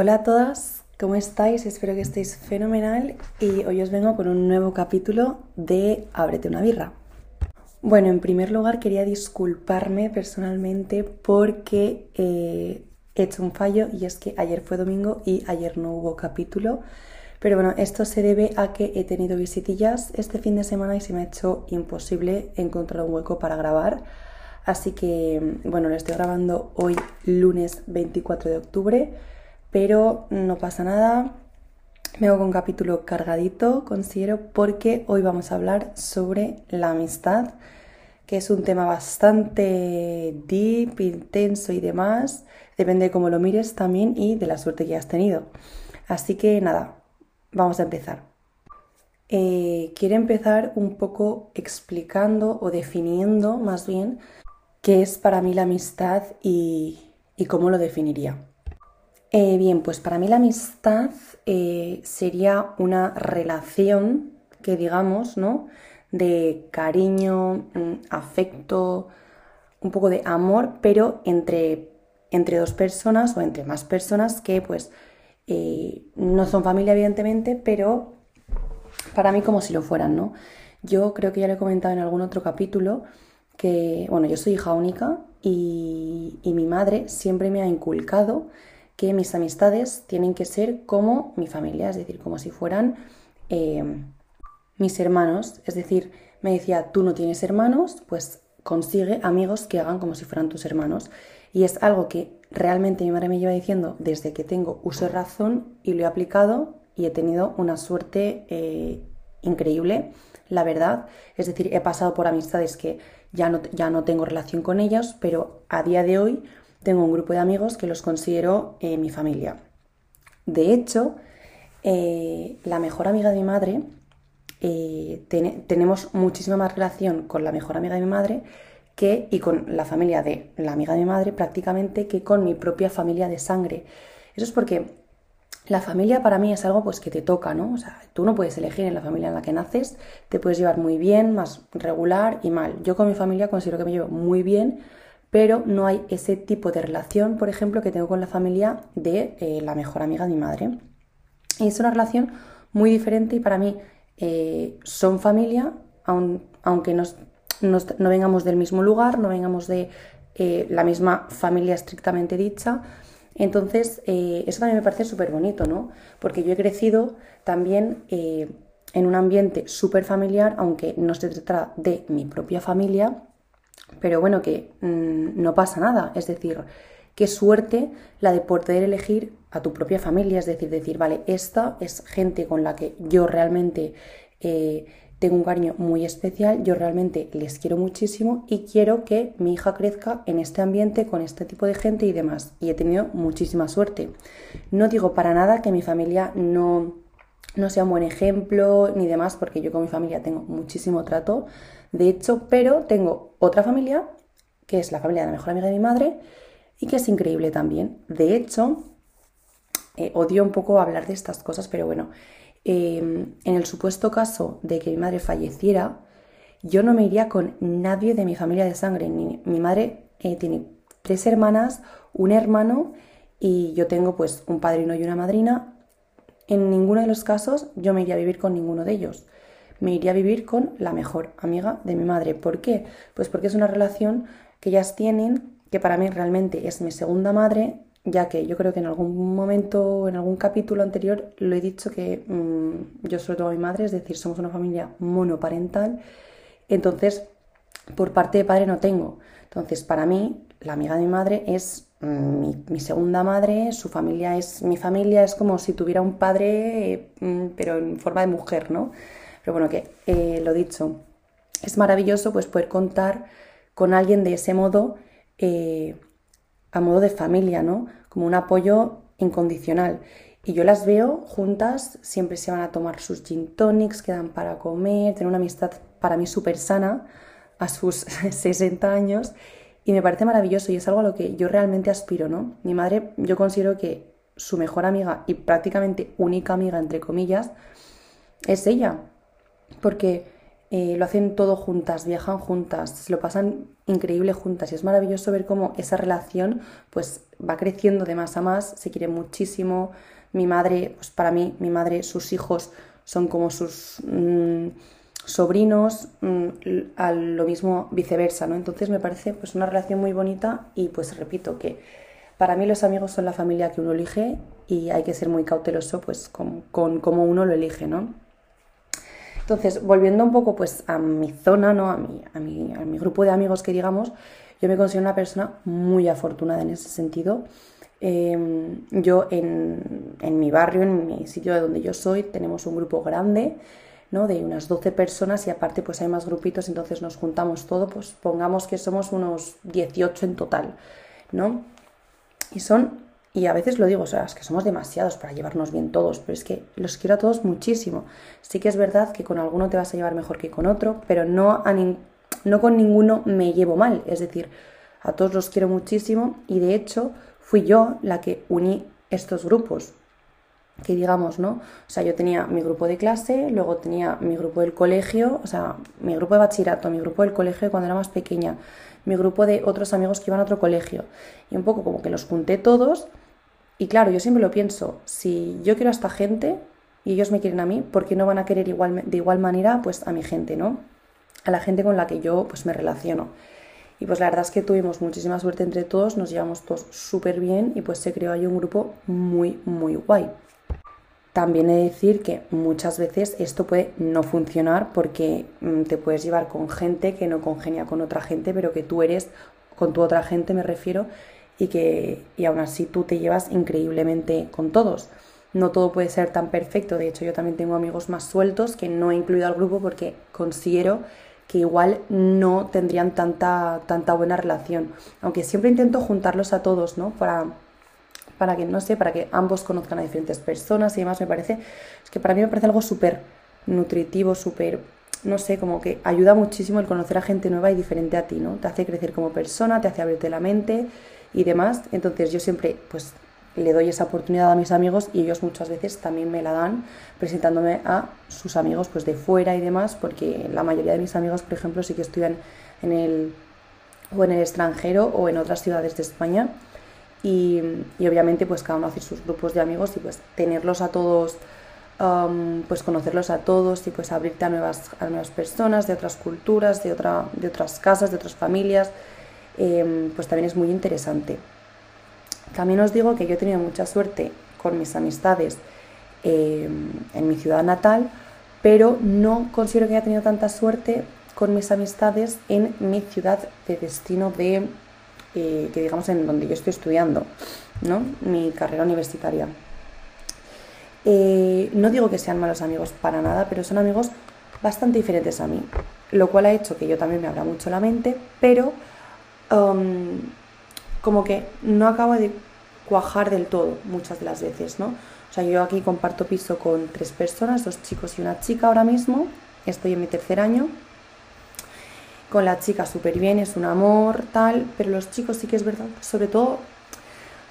Hola a todas, ¿cómo estáis? Espero que estéis fenomenal y hoy os vengo con un nuevo capítulo de Ábrete una birra. Bueno, en primer lugar quería disculparme personalmente porque eh, he hecho un fallo y es que ayer fue domingo y ayer no hubo capítulo. Pero bueno, esto se debe a que he tenido visitillas este fin de semana y se me ha hecho imposible encontrar un hueco para grabar. Así que, bueno, lo estoy grabando hoy lunes 24 de octubre pero no pasa nada. Me hago un capítulo cargadito, considero, porque hoy vamos a hablar sobre la amistad, que es un tema bastante deep, intenso y demás. Depende de cómo lo mires también y de la suerte que has tenido. Así que nada, vamos a empezar. Eh, quiero empezar un poco explicando o definiendo más bien qué es para mí la amistad y cómo lo definiría. Eh, bien, pues para mí la amistad eh, sería una relación que digamos, ¿no? De cariño, mm, afecto, un poco de amor, pero entre, entre dos personas o entre más personas que pues eh, no son familia evidentemente, pero para mí como si lo fueran, ¿no? Yo creo que ya lo he comentado en algún otro capítulo que, bueno, yo soy hija única y, y mi madre siempre me ha inculcado que mis amistades tienen que ser como mi familia, es decir, como si fueran eh, mis hermanos. Es decir, me decía, tú no tienes hermanos, pues consigue amigos que hagan como si fueran tus hermanos. Y es algo que realmente mi madre me lleva diciendo desde que tengo uso de razón y lo he aplicado y he tenido una suerte eh, increíble, la verdad. Es decir, he pasado por amistades que ya no, ya no tengo relación con ellas, pero a día de hoy tengo un grupo de amigos que los considero eh, mi familia. De hecho, eh, la mejor amiga de mi madre, eh, tenemos muchísima más relación con la mejor amiga de mi madre que, y con la familia de la amiga de mi madre prácticamente que con mi propia familia de sangre. Eso es porque la familia para mí es algo pues que te toca, ¿no? O sea, tú no puedes elegir en la familia en la que naces, te puedes llevar muy bien, más regular y mal. Yo con mi familia considero que me llevo muy bien pero no hay ese tipo de relación, por ejemplo, que tengo con la familia de eh, la mejor amiga de mi madre. Y es una relación muy diferente y para mí eh, son familia, aunque no vengamos del mismo lugar, no vengamos de eh, la misma familia estrictamente dicha. Entonces, eso también me parece súper bonito, ¿no? Porque yo he crecido también en un ambiente súper familiar, aunque no se trata de mi propia familia, pero bueno, que mm, no pasa nada. Es decir, qué suerte la de poder elegir a tu propia familia. Es decir, decir, vale, esta es gente con la que yo realmente eh, tengo un cariño muy especial, yo realmente les quiero muchísimo y quiero que mi hija crezca en este ambiente con este tipo de gente y demás. Y he tenido muchísima suerte. No digo para nada que mi familia no, no sea un buen ejemplo ni demás, porque yo con mi familia tengo muchísimo trato de hecho, pero tengo otra familia, que es la familia de la mejor amiga de mi madre, y que es increíble también. De hecho, eh, odio un poco hablar de estas cosas, pero bueno, em, en el supuesto caso de que mi madre falleciera, yo no me iría con nadie de mi familia de sangre. Mi, madre eh, tiene tres hermanas, un hermano y yo tengo pues un padrino y una madrina. En ninguno de los casos yo me iría a vivir con ninguno de ellos me iría a vivir con la mejor amiga de mi madre. ¿Por qué? Pues porque es una relación que ellas tienen, que para mí realmente es mi segunda madre, ya que yo creo que en algún momento, en algún capítulo anterior, lo he dicho que mm, yo tengo a mi madre, es decir, somos una familia monoparental. Entonces, por parte de padre no tengo. Entonces, para mí, la amiga de mi madre es mm, mi, segunda madre, su familia es mi familia, es como si tuviera un padre, mm, pero en forma de mujer, ¿no? Pero bueno, que eh, lo dicho, es maravilloso pues poder contar con alguien de ese modo, eh, a modo de familia, ¿no? Como un apoyo incondicional. Y yo las veo juntas, siempre se van a tomar sus gin tonics, quedan para comer, tener una amistad para mí súper sana a sus 60 años y me parece maravilloso y es algo a lo que yo realmente aspiro, ¿no? Mi madre, yo considero que su mejor amiga y prácticamente única amiga, entre comillas, es ella porque eh, lo hacen todo juntas, viajan juntas, se lo pasan increíble juntas y es maravilloso ver cómo esa relación pues va creciendo de más a más, se quiere muchísimo. Mi madre, pues para mí, mi madre, sus hijos son como sus mm, sobrinos, mm, a lo mismo viceversa, ¿no? Entonces me parece pues una relación muy bonita y pues repito que para mí los amigos son la familia que uno elige y hay que ser muy cauteloso pues con, con cómo uno lo elige, ¿no? Entonces, volviendo un poco pues a mi zona, ¿no? a, mi, a, mi, a mi grupo de amigos que digamos, yo me considero una persona muy afortunada en ese sentido. Em, yo en, en, mi barrio, en mi sitio de donde yo soy, tenemos un grupo grande, ¿no? De unas 12 personas y aparte pues hay más grupitos, entonces nos juntamos todo, pues pongamos que somos unos 18 en total, ¿no? Y son y a veces lo digo, o sea, es que somos demasiados para llevarnos bien todos, pero es que los quiero a todos muchísimo. Sí que es verdad que con alguno te vas a llevar mejor que con otro, pero no, a no con ninguno me llevo mal. Es decir, a todos los quiero muchísimo y de hecho fui yo la que uní estos grupos. Que digamos, ¿no? O sea, yo tenía mi grupo de clase, luego tenía mi grupo del colegio, o sea, mi grupo de bachillerato, mi grupo del colegio cuando era más pequeña, mi grupo de otros amigos que iban a otro colegio. Y un poco como que los junté todos. Y claro, yo siempre lo pienso, si yo quiero a esta gente y ellos me quieren a mí, ¿por qué no van a querer igual, de igual manera pues a mi gente, ¿no? A la gente con la que yo pues me relaciono. Y pues la verdad es que tuvimos muchísima suerte entre todos, nos llevamos todos súper bien y pues se creó ahí un grupo muy, muy guay. También he de decir que muchas veces esto puede no funcionar porque mm, te puedes llevar con gente que no congenia con otra gente, pero que tú eres, con tu otra gente me refiero, y que y aún así tú te llevas increíblemente con todos. No todo puede ser tan perfecto, de hecho yo también tengo amigos más sueltos que no he incluido al grupo porque considero que igual no tendrían tanta, tanta buena relación. Aunque siempre intento juntarlos a todos, ¿no? Para, para que, no sé, para que ambos conozcan a diferentes personas y demás, me parece, es que para mí me parece algo súper nutritivo, súper, no sé, como que ayuda muchísimo el conocer a gente nueva y diferente a ti, ¿no? Te hace crecer como persona, te hace abrirte la mente y demás. Entonces yo siempre, pues, le doy esa oportunidad a mis amigos y ellos muchas veces también me la dan presentándome a sus amigos pues de fuera y demás porque la mayoría de mis amigos por ejemplo sí que estudian en el o en el extranjero o en otras ciudades de España y, obviamente pues cada uno hace sus grupos de amigos y pues tenerlos a todos, pues conocerlos a todos y pues abrirte a nuevas, a nuevas personas de otras culturas, de, otra, de otras casas, de otras familias, em, pues también es muy interesante. También os digo que yo he tenido mucha suerte con mis amistades em, en mi ciudad natal, pero no considero que haya tenido tanta suerte con mis amistades en mi ciudad de destino de que digamos en donde yo estoy estudiando, ¿no? Mi carrera universitaria. Eh, no digo que sean malos amigos para nada, pero son amigos bastante diferentes a mí, lo cual ha hecho que yo también me abra mucho la mente, pero um, como que no acabo de cuajar del todo muchas de las veces, ¿no? O sea, yo aquí comparto piso con tres personas, dos chicos y una chica ahora mismo, estoy en mi tercer año con la chica súper bien, es un amor, tal, pero los chicos sí que es verdad, sobre todo,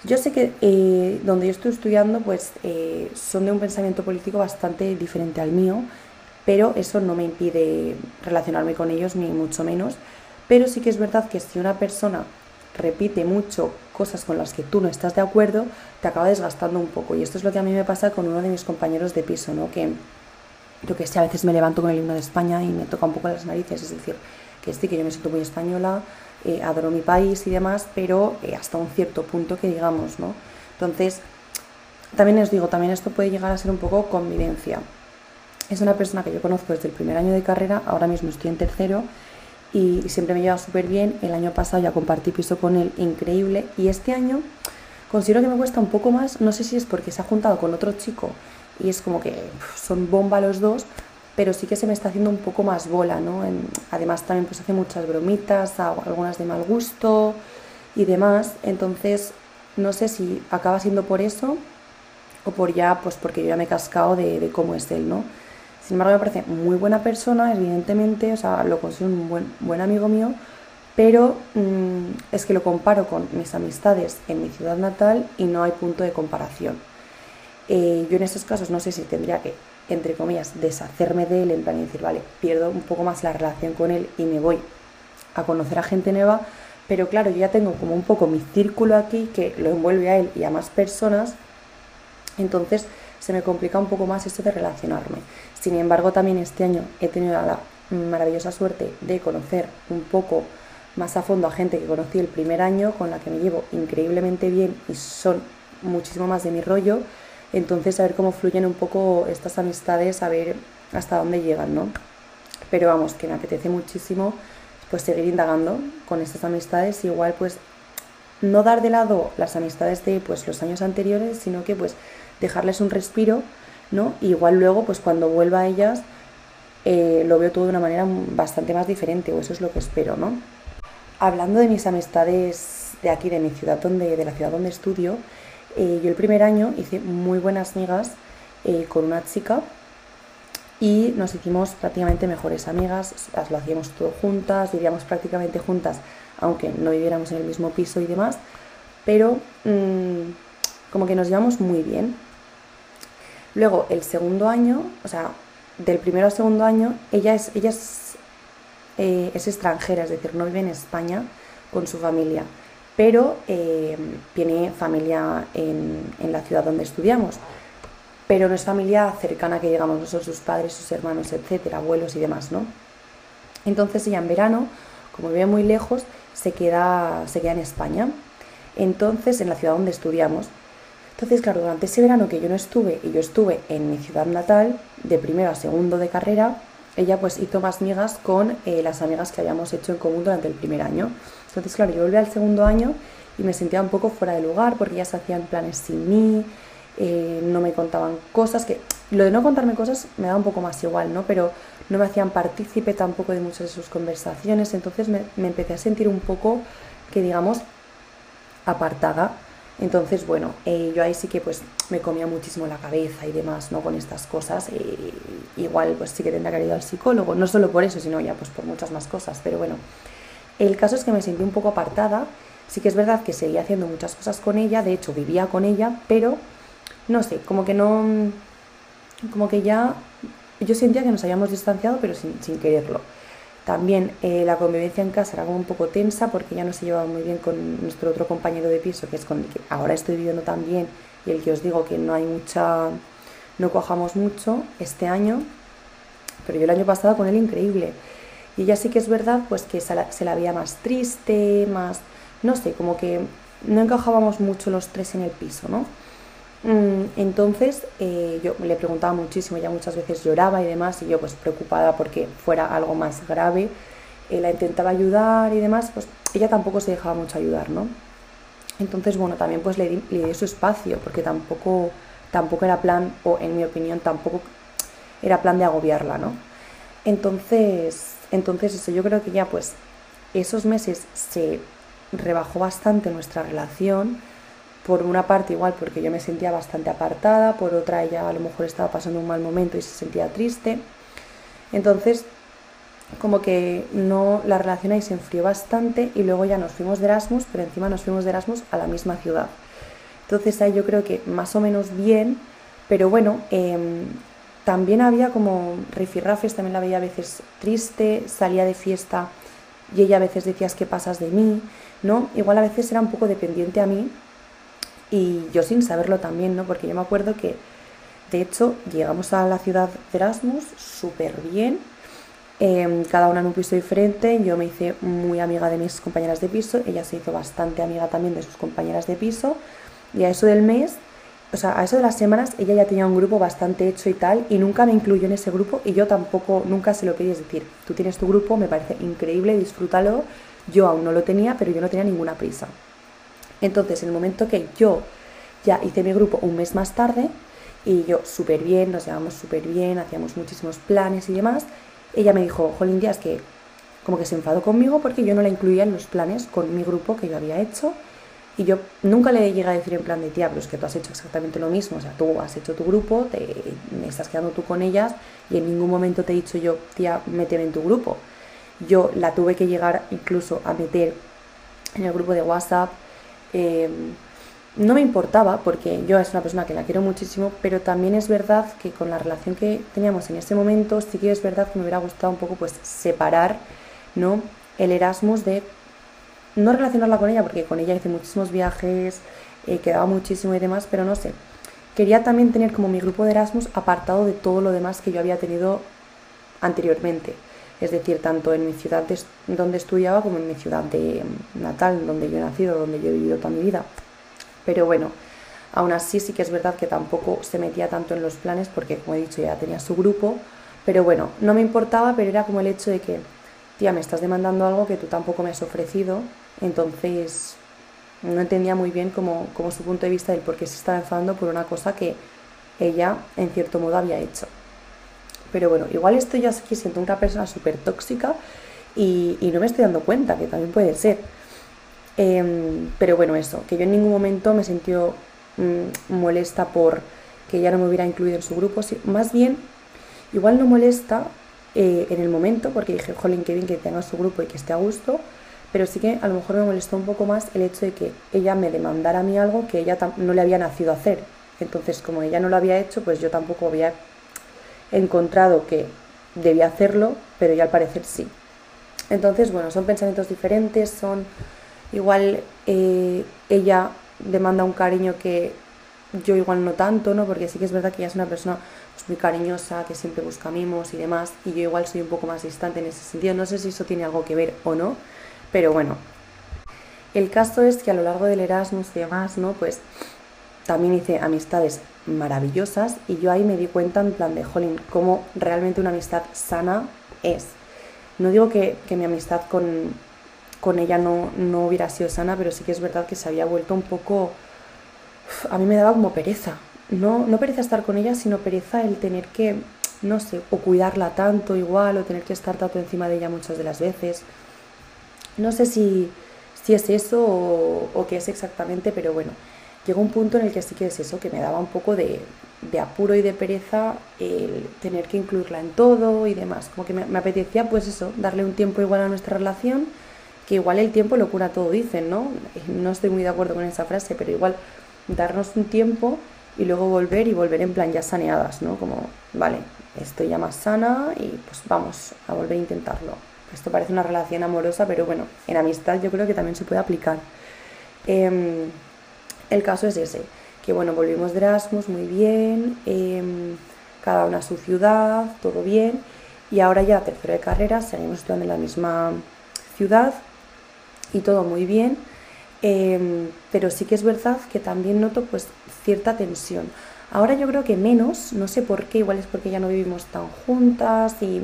yo sé que eh, donde yo estoy estudiando, pues eh, son de un pensamiento político bastante diferente al mío, pero eso no me impide relacionarme con ellos, ni mucho menos, pero sí que es verdad que si una persona repite mucho cosas con las que tú no estás de acuerdo, te acaba desgastando un poco. Y esto es lo que a mí me pasa con uno de mis compañeros de piso, ¿no? Que yo que sé, a veces me levanto con el himno de España y me toca un poco las narices, es decir, que sí, que yo me siento muy española, eh, adoro mi país y demás, pero eh, hasta un cierto punto que digamos, ¿no? Entonces, también os digo, también esto puede llegar a ser un poco convivencia. Es una persona que yo conozco desde el primer año de carrera, ahora mismo estoy en tercero y, siempre me lleva súper bien. El año pasado ya compartí piso con él, increíble, y este año considero que me cuesta un poco más, no sé si es porque se ha juntado con otro chico y es como que son bomba los dos, pero sí que se me está haciendo un poco más bola, ¿no? además también pues hace muchas bromitas, algunas de mal gusto y demás, entonces no sé si acaba siendo por eso o por ya, pues porque yo ya me he cascado de, cómo es él, ¿no? Sin embargo, me parece muy buena persona, evidentemente, o sea, lo considero un buen, buen amigo mío, pero mm, es que lo comparo con mis amistades en mi ciudad natal y no hay punto de comparación. Eh, yo en estos casos no sé si tendría que entre comillas, deshacerme de él, en plan y decir, vale, pierdo un poco más la relación con él y me voy a conocer a gente nueva, pero claro, yo ya tengo como un poco mi círculo aquí que lo envuelve a él y a más personas, entonces se me complica un poco más esto de relacionarme. Sin embargo, también este año he tenido la maravillosa suerte de conocer un poco más a fondo a gente que conocí el primer año, con la que me llevo increíblemente bien y son muchísimo más de mi rollo. Entonces, a ver cómo fluyen un poco estas amistades, a ver hasta dónde llegan, ¿no? Pero vamos, que me apetece muchísimo pues seguir indagando con estas amistades, igual pues no dar de lado las amistades de pues los años anteriores, sino que pues dejarles un respiro, ¿no? igual luego pues cuando vuelva a ellas eh, lo veo todo de una manera bastante más diferente, o eso es lo que espero, ¿no? Hablando de mis amistades de aquí, de mi ciudad, donde, de la ciudad donde estudio, eh, yo el primer año hice muy buenas amigas eh, con una chica y nos hicimos prácticamente mejores amigas, lo hacíamos todo juntas, vivíamos prácticamente juntas, aunque no viviéramos en el mismo piso y demás, pero mm, como que nos llevamos muy bien. Luego, el segundo año, o sea, del primero al segundo año, ella es, ella es, eh, es extranjera, es decir, no vive en España con su familia, pero eh, tiene familia en, la ciudad donde estudiamos pero no es familia cercana que llegamos nosotros, sus padres, sus hermanos, etcétera, abuelos y demás, ¿no? Entonces ella en verano, como vive muy lejos, se queda, se queda en España, entonces en la ciudad donde estudiamos. Entonces, claro, durante ese verano que yo no estuve y yo estuve en mi ciudad natal, de primero a segundo de carrera, ella pues hizo más migas con eh, las amigas que habíamos hecho en común durante el primer año. Entonces, claro, yo volví al segundo año y me sentía un poco fuera de lugar porque ellas hacían planes sin mí, eh, no me contaban cosas, que lo de no contarme cosas me da un poco más igual, ¿no? Pero no me hacían partícipe tampoco de muchas de sus conversaciones, entonces me, empecé a sentir un poco, que digamos, apartada. Entonces, bueno, eh, yo ahí sí que pues me comía muchísimo la cabeza y demás, ¿no? Con estas cosas. Eh, igual pues sí que tendría que ir al psicólogo, no solo por eso, sino ya pues por muchas más cosas. Pero bueno, el caso es que me sentí un poco apartada. Sí que es verdad que seguía haciendo muchas cosas con ella, de hecho vivía con ella, pero no sé, como que no, como que ya, yo sentía que nos habíamos distanciado, pero sin, quererlo. También eh, la convivencia en casa era como un poco tensa porque ya no se llevaba muy bien con nuestro otro compañero de piso, que es con el que ahora estoy viviendo también y el que os digo que no hay mucha, no cuajamos mucho este año, pero yo el año pasado con él increíble. Y ella sí que es verdad pues que se la, se la veía más triste, más, no sé, como que no encajábamos mucho los tres en el piso, ¿no? Mm, entonces eh, yo le preguntaba muchísimo, ella muchas veces lloraba y demás, y yo pues preocupada porque fuera algo más grave, eh, la intentaba ayudar y demás, pues ella tampoco se dejaba mucho ayudar, ¿no? Entonces, bueno, también pues le di, su espacio, porque tampoco, tampoco era plan, o en mi opinión tampoco era plan de agobiarla, ¿no? Entonces, entonces eso, yo creo que ya pues esos meses se rebajó bastante nuestra relación, por una parte igual porque yo me sentía bastante apartada, por otra ella a lo mejor estaba pasando un mal momento y se sentía triste. Entonces, como que no la relación ahí se enfrió bastante y luego ya nos fuimos de Erasmus, pero encima nos fuimos de Erasmus a la misma ciudad. Entonces ahí yo creo que más o menos bien, pero bueno, em, también había como rifirrafes, también la veía a veces triste, salía de fiesta y ella a veces decías que pasas de mí, ¿no? Igual a veces era un poco dependiente a mí y yo sin saberlo también, ¿no? Porque yo me acuerdo que, de hecho, llegamos a la ciudad de Erasmus súper bien, em, cada una en un piso diferente, yo me hice muy amiga de mis compañeras de piso, ella se hizo bastante amiga también de sus compañeras de piso, y a eso del mes, o sea, a eso de las semanas, ella ya tenía un grupo bastante hecho y tal, y nunca me incluyó en ese grupo, y yo tampoco, nunca se lo quería decir, tú tienes tu grupo, me parece increíble, disfrútalo, yo aún no lo tenía, pero yo no tenía ninguna prisa. Entonces, en el momento que yo ya hice mi grupo un mes más tarde, y yo súper bien, nos llevamos súper bien, hacíamos muchísimos planes y demás, ella me dijo, Jolín Díaz, que como que se enfadó conmigo porque yo no la incluía en los planes con mi grupo que yo había hecho. Y yo nunca le llegué a decir en plan de tía, pero es que tú has hecho exactamente lo mismo. O sea, tú has hecho tu grupo, te, me estás quedando tú con ellas y en ningún momento te he dicho yo, tía, méteme en tu grupo. Yo la tuve que llegar incluso a meter en el grupo de WhatsApp, Em, no me importaba porque yo es una persona que la quiero muchísimo, pero también es verdad que con la relación que teníamos en ese momento, sí que es verdad que me hubiera gustado un poco pues separar, ¿no? El Erasmus de no relacionarla con ella, porque con ella hice muchísimos viajes, eh, quedaba muchísimo y demás, pero no sé. Quería también tener como mi grupo de Erasmus apartado de todo lo demás que yo había tenido anteriormente. Es decir, tanto en mi ciudad donde estudiaba como en mi ciudad de natal, donde yo he nacido, donde yo he vivido toda mi vida. Pero bueno, aún así sí que es verdad que tampoco se metía tanto en los planes porque, como he dicho, ya tenía su grupo. Pero bueno, no me importaba, pero era como el hecho de que, tía, me estás demandando algo que tú tampoco me has ofrecido. Entonces, no entendía muy bien como, su punto de vista del por qué se estaba enfadando por una cosa que ella, en cierto modo, había hecho. Pero bueno, igual estoy ya aquí siento una persona súper tóxica y, no me estoy dando cuenta, que también puede ser. Em, pero bueno, eso, que yo en ningún momento me sentí mm, molesta por que ella no me hubiera incluido en su grupo. más bien, igual no molesta eh, en el momento, porque dije, jolín, qué que tenga su grupo y que esté a gusto, pero sí que a lo mejor me molestó un poco más el hecho de que ella me demandara a mí algo que ella no le había nacido hacer. Entonces, como ella no lo había hecho, pues yo tampoco había encontrado que debía hacerlo, pero ya al parecer sí. Entonces, bueno, son pensamientos diferentes, son igual eh, ella demanda un cariño que yo igual no tanto, ¿no? Porque sí que es verdad que ella es una persona pues, muy cariñosa, que siempre busca mimos y demás, y yo igual soy un poco más distante en ese sentido. No sé si eso tiene algo que ver o no, pero bueno. El caso es que a lo largo del Erasmus y demás, ¿no? Pues también hice amistades maravillosas y yo ahí me di cuenta en plan de, jolín, cómo realmente una amistad sana es. No digo que, mi amistad con, con ella no, no, hubiera sido sana, pero sí que es verdad que se había vuelto un poco... A mí me daba como pereza. No, no pereza estar con ella, sino pereza el tener que, no sé, o cuidarla tanto igual, o tener que estar tanto encima de ella muchas de las veces. No sé si, si es eso o, qué es exactamente, pero bueno, llegó un punto en el que sí que es eso, que me daba un poco de, apuro y de pereza el tener que incluirla en todo y demás. Como que me, apetecía, pues eso, darle un tiempo igual a nuestra relación, que igual el tiempo lo cura todo, dicen, ¿no? No estoy muy de acuerdo con esa frase, pero igual darnos un tiempo y luego volver y volver en plan ya saneadas, ¿no? Como, vale, estoy ya más sana y pues vamos a volver a intentarlo. Esto parece una relación amorosa, pero bueno, en amistad yo creo que también se puede aplicar. Em, el caso es ese, que bueno, volvimos de Erasmus muy bien, em, cada una a su ciudad, todo bien, y ahora ya tercero de carrera, seguimos estudiando en la misma ciudad y todo muy bien, em, pero sí que es verdad que también noto pues cierta tensión. Ahora yo creo que menos, no sé por qué, igual es porque ya no vivimos tan juntas y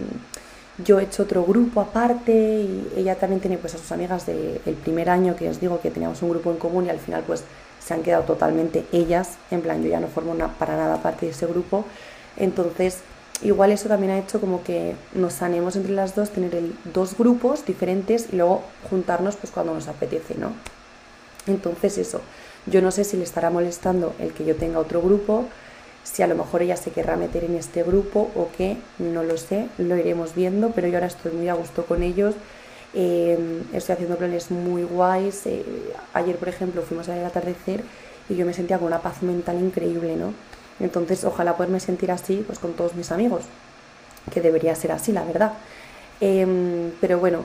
yo he hecho otro grupo aparte y ella también tiene pues a sus amigas del primer año que os digo que teníamos un grupo en común y al final pues se han quedado totalmente ellas, en plan yo ya no formo para nada parte de ese grupo, entonces igual eso también ha hecho como que nos sanemos entre las dos, tener dos grupos diferentes y luego juntarnos pues cuando nos apetece, ¿no? Entonces eso, yo no sé si le estará molestando el que yo tenga otro grupo, si a lo mejor ella se querrá meter en este grupo o qué, no lo sé, lo iremos viendo, pero yo ahora estoy muy a gusto con ellos eh, estoy haciendo planes muy guays. Eh, ayer, por ejemplo, fuimos a ver el atardecer y yo me sentía con una paz mental increíble, ¿no? Entonces, ojalá poderme sentir así pues con todos mis amigos, que debería ser así, la verdad. Em, pero bueno,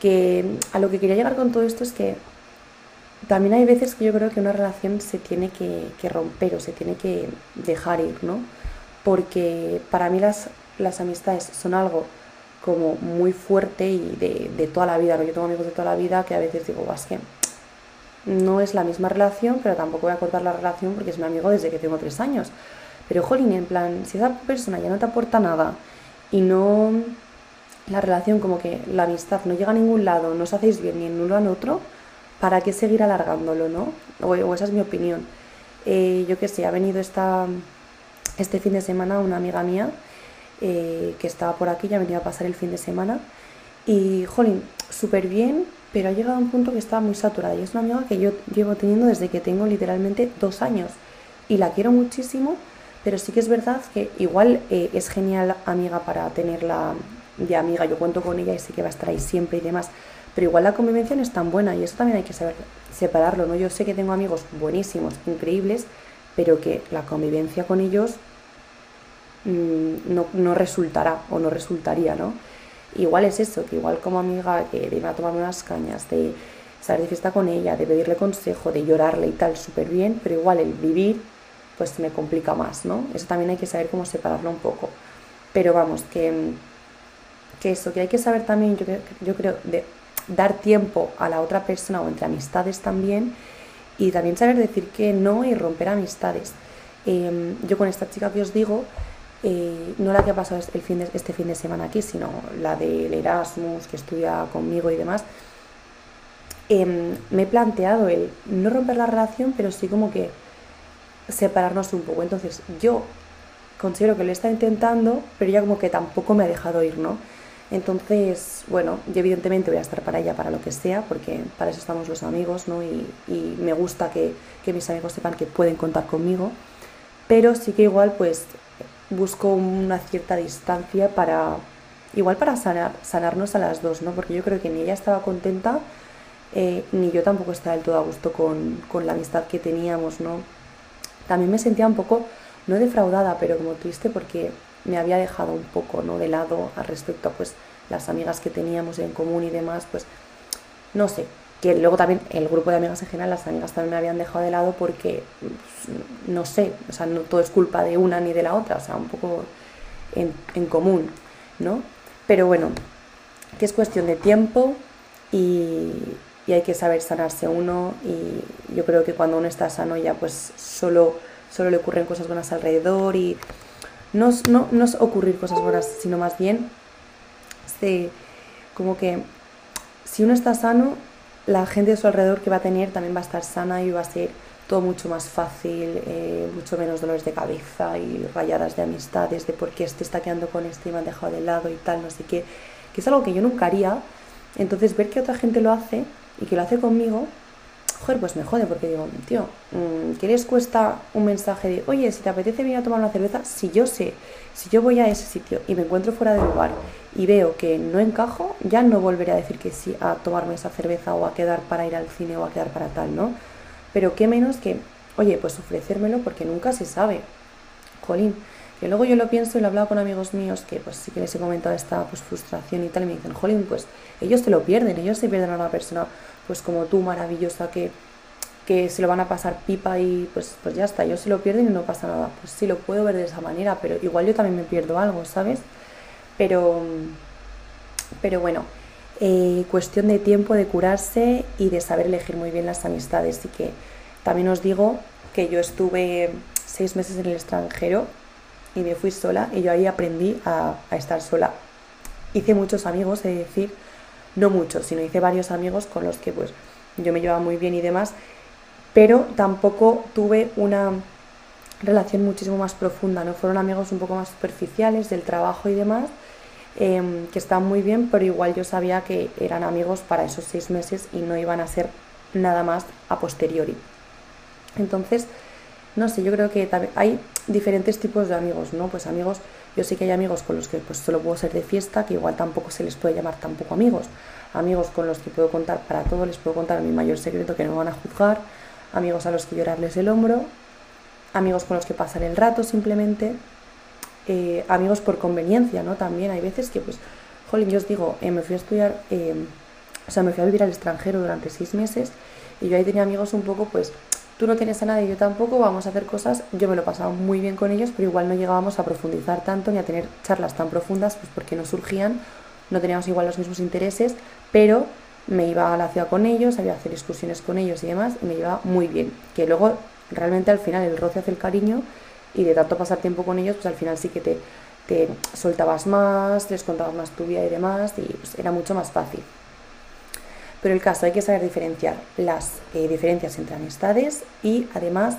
que a lo que quería llegar con todo esto es que también hay veces que yo creo que una relación se tiene que, que romper o se tiene que dejar ir, ¿no? Porque para mí las, las amistades son algo como muy fuerte y de, toda la vida. ¿no? Yo tengo amigos de toda la vida que a veces digo, es que no es la misma relación, pero tampoco voy a cortar la relación porque es mi amigo desde que tengo tres años. Pero, jolín, en plan, si esa persona ya no te aporta nada y no. La relación, como que la amistad no llega a ningún lado, no os hacéis bien ni en uno en otro, ¿para qué seguir alargándolo, no? O, esa es mi opinión. Eh, yo que sé, ha venido esta, este fin de semana una amiga mía eh, que estaba por aquí, ya venía a pasar el fin de semana. Y, jolín, súper bien, pero ha llegado a un punto que estaba muy saturada. Y es una amiga que yo llevo teniendo desde que tengo literalmente dos años. Y la quiero muchísimo, pero sí que es verdad que igual eh, es genial amiga para tenerla de amiga. Yo cuento con ella y sé que va a estar ahí siempre y demás. Pero igual la convivencia no es tan buena y eso también hay que saber separarlo, ¿no? Yo sé que tengo amigos buenísimos, increíbles, pero que la convivencia con ellos mm, no, no, resultará o no resultaría, ¿no? Igual es eso, que igual como amiga que de ir a tomarme unas cañas, de salir de fiesta con ella, de pedirle consejo, de llorarle y tal, súper bien, pero igual el vivir pues me complica más, ¿no? Eso también hay que saber cómo separarlo un poco. Pero vamos, que, que eso, que hay que saber también, yo, yo creo, de dar tiempo a la otra persona o entre amistades también y también saber decir que no y romper amistades. Em, yo con esta chica que os digo, eh, no la que ha pasado el fin este fin de semana aquí, sino la del Erasmus, que estudia conmigo y demás, em, me he planteado el no romper la relación, pero sí como que separarnos un poco. Entonces yo considero que lo está intentando, pero ya como que tampoco me ha dejado ir, ¿no? Entonces, bueno, yo evidentemente voy a estar para ella para lo que sea, porque para eso estamos los amigos, ¿no? Y, me gusta que, mis amigos sepan que pueden contar conmigo, pero sí que igual pues busco una cierta distancia para, igual para sanar, sanarnos a las dos, ¿no? Porque yo creo que ni ella estaba contenta, eh, ni yo tampoco estaba del todo a gusto con, con la amistad que teníamos, ¿no? También me sentía un poco, no defraudada, pero como triste porque me había dejado un poco ¿no? de lado al respecto a pues, las amigas que teníamos en común y demás, pues no sé, que luego también el grupo de amigas en general, las amigas también me habían dejado de lado porque, pues, no sé, o sea, no todo es culpa de una ni de la otra, o sea, un poco en, en común, ¿no? Pero bueno, que es cuestión de tiempo y, y hay que saber sanarse uno y yo creo que cuando uno está sano ya pues solo, solo le ocurren cosas buenas alrededor y no, no, no es ocurrir cosas buenas, sino más bien este, como que si uno está sano, la gente de su alrededor que va a tener también va a estar sana y va a ser todo mucho más fácil, eh, mucho menos dolores de cabeza y rayadas de amistades, de por qué este está quedando con este y me han dejado de lado y tal, no sé qué, que es algo que yo nunca haría. Entonces ver que otra gente lo hace y que lo hace conmigo, joder, pues me jode porque digo, tío, mm, ¿qué les cuesta un mensaje de, oye, si te apetece venir a tomar una cerveza? Si yo sé, si yo voy a ese sitio y me encuentro fuera del lugar y veo que no encajo, ya no volveré a decir que sí a tomarme esa cerveza o a quedar para ir al cine o a quedar para tal, ¿no? Pero qué menos que, oye, pues ofrecérmelo porque nunca se sabe. Jolín, que luego yo lo pienso y lo he hablado con amigos míos que pues sí que les he comentado esta pues, frustración y tal y me dicen, jolín, pues ellos te lo pierden, ellos se pierden a una persona pues como tú, maravillosa, que, que se lo van a pasar pipa y pues, pues ya está, ellos se lo pierden y no pasa nada. Pues sí, lo puedo ver de esa manera, pero igual yo también me pierdo algo, ¿sabes? Pero, pero bueno, eh, cuestión de tiempo, de curarse y de saber elegir muy bien las amistades. Y que también os digo que yo estuve seis meses en el extranjero y me fui sola y yo ahí aprendí a, a estar sola. Hice muchos amigos, es decir, no muchos, sino hice varios amigos con los que pues yo me llevaba muy bien y demás, pero tampoco tuve una relación muchísimo más profunda, ¿no? Fueron amigos un poco más superficiales del trabajo y demás, em, que están muy bien, pero igual yo sabía que eran amigos para esos seis meses y no iban a ser nada más a posteriori. Entonces, no sé, yo creo que hay diferentes tipos de amigos, ¿no? Pues amigos yo sé que hay amigos con los que pues solo puedo ser de fiesta, que igual tampoco se les puede llamar tampoco amigos. Amigos con los que puedo contar para todo, les puedo contar mi mayor secreto que no me van a juzgar. Amigos a los que llorarles el hombro. Amigos con los que pasar el rato simplemente. Eh, amigos por conveniencia, ¿no? También hay veces que, pues, jolín, yo os digo, eh, me fui a estudiar, eh, o sea, me fui a vivir al extranjero durante seis meses y yo ahí tenía amigos un poco, pues, tú no tienes a nadie, yo tampoco, vamos a hacer cosas, yo me lo pasaba muy bien con ellos, pero igual no llegábamos a profundizar tanto ni a tener charlas tan profundas, pues porque no surgían, no teníamos igual los mismos intereses, pero me iba a la ciudad con ellos, había hacer excursiones con ellos y demás, y me llevaba muy bien, que luego realmente al final el roce hace el cariño y de tanto pasar tiempo con ellos, pues al final sí que te, te soltabas más, les contabas más tu vida y demás, y pues era mucho más fácil. Pero el caso hay que saber diferenciar las eh, diferencias entre amistades y además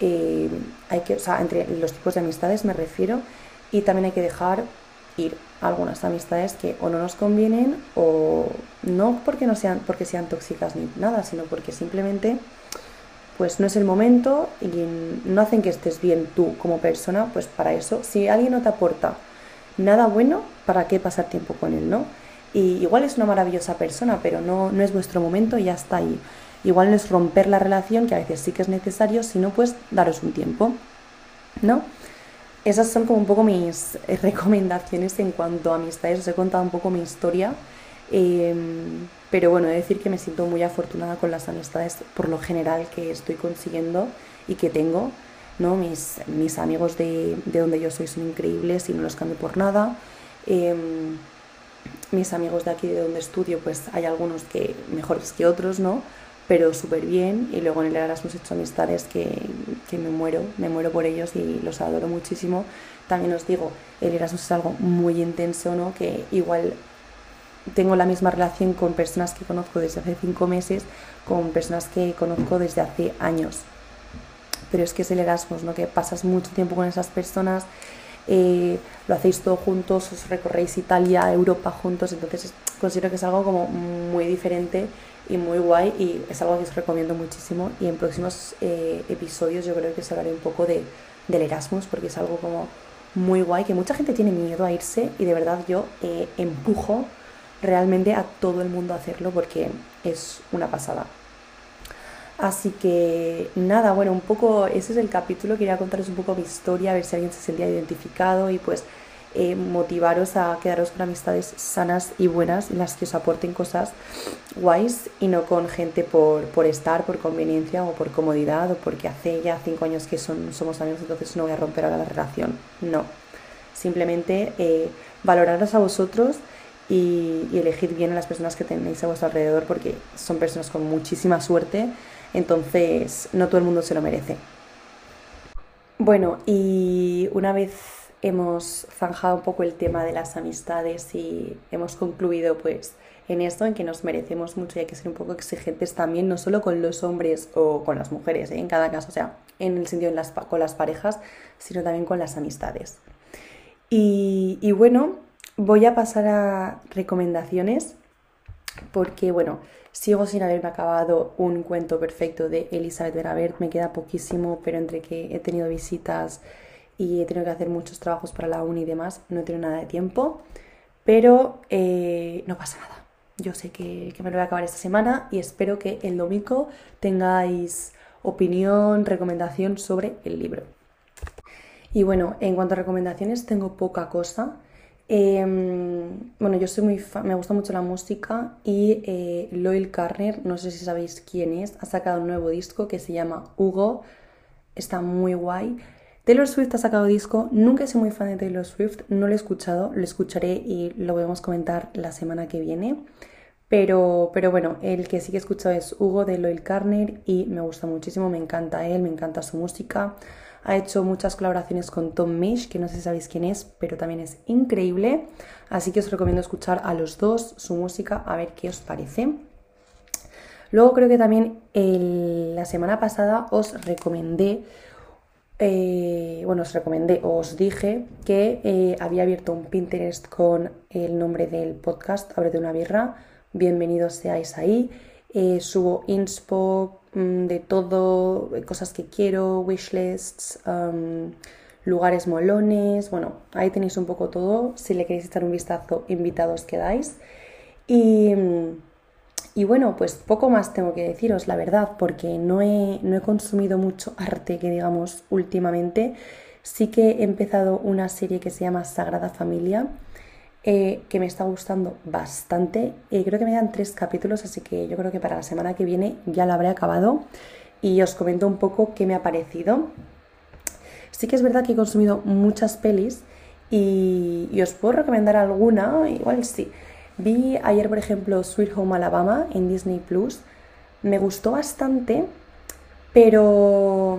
eh, hay que, o sea, entre los tipos de amistades me refiero y también hay que dejar ir algunas amistades que o no nos convienen o no porque no sean porque sean tóxicas ni nada, sino porque simplemente pues no es el momento y no hacen que estés bien tú como persona, pues para eso, si alguien no te aporta nada bueno, ¿para qué pasar tiempo con él, no? Y igual es una maravillosa persona, pero no, no es vuestro momento y ya está ahí. Igual no es romper la relación, que a veces sí que es necesario, sino pues daros un tiempo, ¿no? Esas son como un poco mis recomendaciones en cuanto a amistades. Os he contado un poco mi historia. Em, pero bueno, he de decir que me siento muy afortunada con las amistades por lo general que estoy consiguiendo y que tengo. ¿no? Mis, mis amigos de, de donde yo soy son increíbles y no los cambio por nada. Em, mis amigos de aquí de donde estudio, pues hay algunos que mejores que otros, ¿no? Pero súper bien. Y luego en el Erasmus he hecho amistades que, que me muero, me muero por ellos y los adoro muchísimo. También os digo, el Erasmus es algo muy intenso, ¿no? Que igual tengo la misma relación con personas que conozco desde hace cinco meses, con personas que conozco desde hace años. Pero es que es el Erasmus, ¿no? Que pasas mucho tiempo con esas personas, eh, lo hacéis todo juntos, os recorréis Italia, Europa juntos, entonces considero que es algo como muy diferente y muy guay y es algo que os recomiendo muchísimo y en próximos eh, episodios yo creo que os hablaré un poco de, del Erasmus porque es algo como muy guay que mucha gente tiene miedo a irse y de verdad yo eh, empujo realmente a todo el mundo a hacerlo porque es una pasada. Así que nada, bueno, un poco ese es el capítulo, quería contaros un poco mi historia, a ver si alguien se sentía identificado y pues eh, motivaros a quedaros con amistades sanas y buenas en las que os aporten cosas guays y no con gente por, por estar, por conveniencia o por comodidad o porque hace ya cinco años que son, somos amigos, entonces no voy a romper ahora la relación. No, simplemente eh, valoraros a vosotros y, y elegir bien a las personas que tenéis a vuestro alrededor porque son personas con muchísima suerte entonces, no todo el mundo se lo merece. Bueno, y una vez hemos zanjado un poco el tema de las amistades y hemos concluido pues en esto, en que nos merecemos mucho y hay que ser un poco exigentes también, no solo con los hombres o con las mujeres, ¿eh? en cada caso, o sea, en el sentido las, con las parejas, sino también con las amistades. Y bueno, voy a pasar a recomendaciones porque, bueno, Sigo sin haberme acabado un cuento perfecto de Elizabeth Benavert, me queda poquísimo, pero entre que he tenido visitas y he tenido que hacer muchos trabajos para la uni y demás, no he tenido nada de tiempo, pero eh, no pasa nada. Yo sé que, que me lo voy a acabar esta semana y espero que el domingo tengáis opinión, recomendación sobre el libro. Y bueno, en cuanto a recomendaciones tengo poca cosa. Em, bueno, yo soy muy fan, me gusta mucho la música y eh, Loyal Carner, no sé si sabéis quién es, ha sacado un nuevo disco que se llama Hugo, está muy guay. Taylor Swift ha sacado disco, nunca he sido muy fan de Taylor Swift, no lo he escuchado, lo escucharé y lo podemos comentar la semana que viene. Pero, pero bueno, el que sí que he escuchado es Hugo de Loyal Carner y me gusta muchísimo, me encanta él, me encanta su música. Ha hecho muchas colaboraciones con Tom Misch, que no sé si sabéis quién es, pero también es increíble. Así que os recomiendo escuchar a los dos su música, a ver qué os parece. Luego creo que también la semana pasada os recomendé, eh, bueno, os recomendé, os dije que eh, había abierto un Pinterest con el nombre del podcast, Ábrete una birra. Bienvenidos seáis ahí. Eh, subo inspo, de todo, cosas que quiero, wishlists, lugares molones, bueno, ahí tenéis un poco todo, si le queréis echar un vistazo, invitados quedáis. Y, mm, y bueno, pues poco más tengo que deciros, la verdad, porque no he, no he consumido mucho arte, que digamos, últimamente. Sí que he empezado una serie que se llama Sagrada Familia, eh, que me está gustando bastante. Eh, creo que me dan tres capítulos, así que yo creo que para la semana que viene ya la habré acabado y os comento un poco qué me ha parecido. Sí que es verdad que he consumido muchas pelis y, y os puedo recomendar alguna, igual sí. Vi ayer, por ejemplo, Sweet Home Alabama en Disney Plus. Me gustó bastante, pero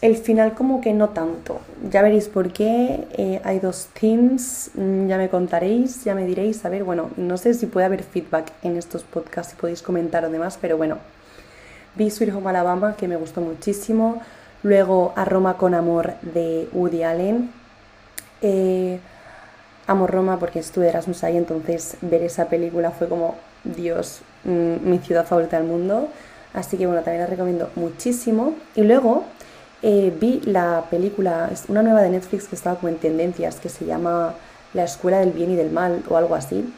el final como que no tanto. Ya veréis por qué. Eh, hay dos teams, mm, ya me contaréis, ya me diréis. A ver, bueno, no sé si puede haber feedback en estos podcasts, si podéis comentar o demás, pero bueno. Vi Sweet Home Alabama, que me gustó muchísimo. Luego A Roma con Amor de Woody Allen. Eh, amo Roma porque estuve Erasmus ahí, entonces ver esa película fue como, Dios, mm, mi ciudad favorita del mundo. Así que bueno, también la recomiendo muchísimo. Y luego eh, vi la película, una nueva de Netflix que estaba como en tendencias, que se llama La Escuela del Bien y del Mal o algo así.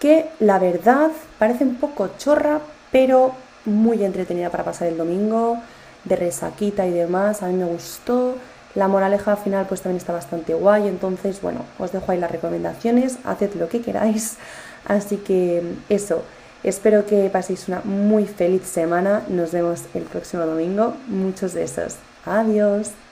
que la verdad parece un poco chorra, pero muy entretenida para pasar el domingo, de resaquita y demás, a mí me gustó. La moraleja al final pues también está bastante guay, entonces bueno, os dejo ahí las recomendaciones, haced lo que queráis. Así que eso, espero que paséis una muy feliz semana, nos vemos el próximo domingo, muchos besos, adiós.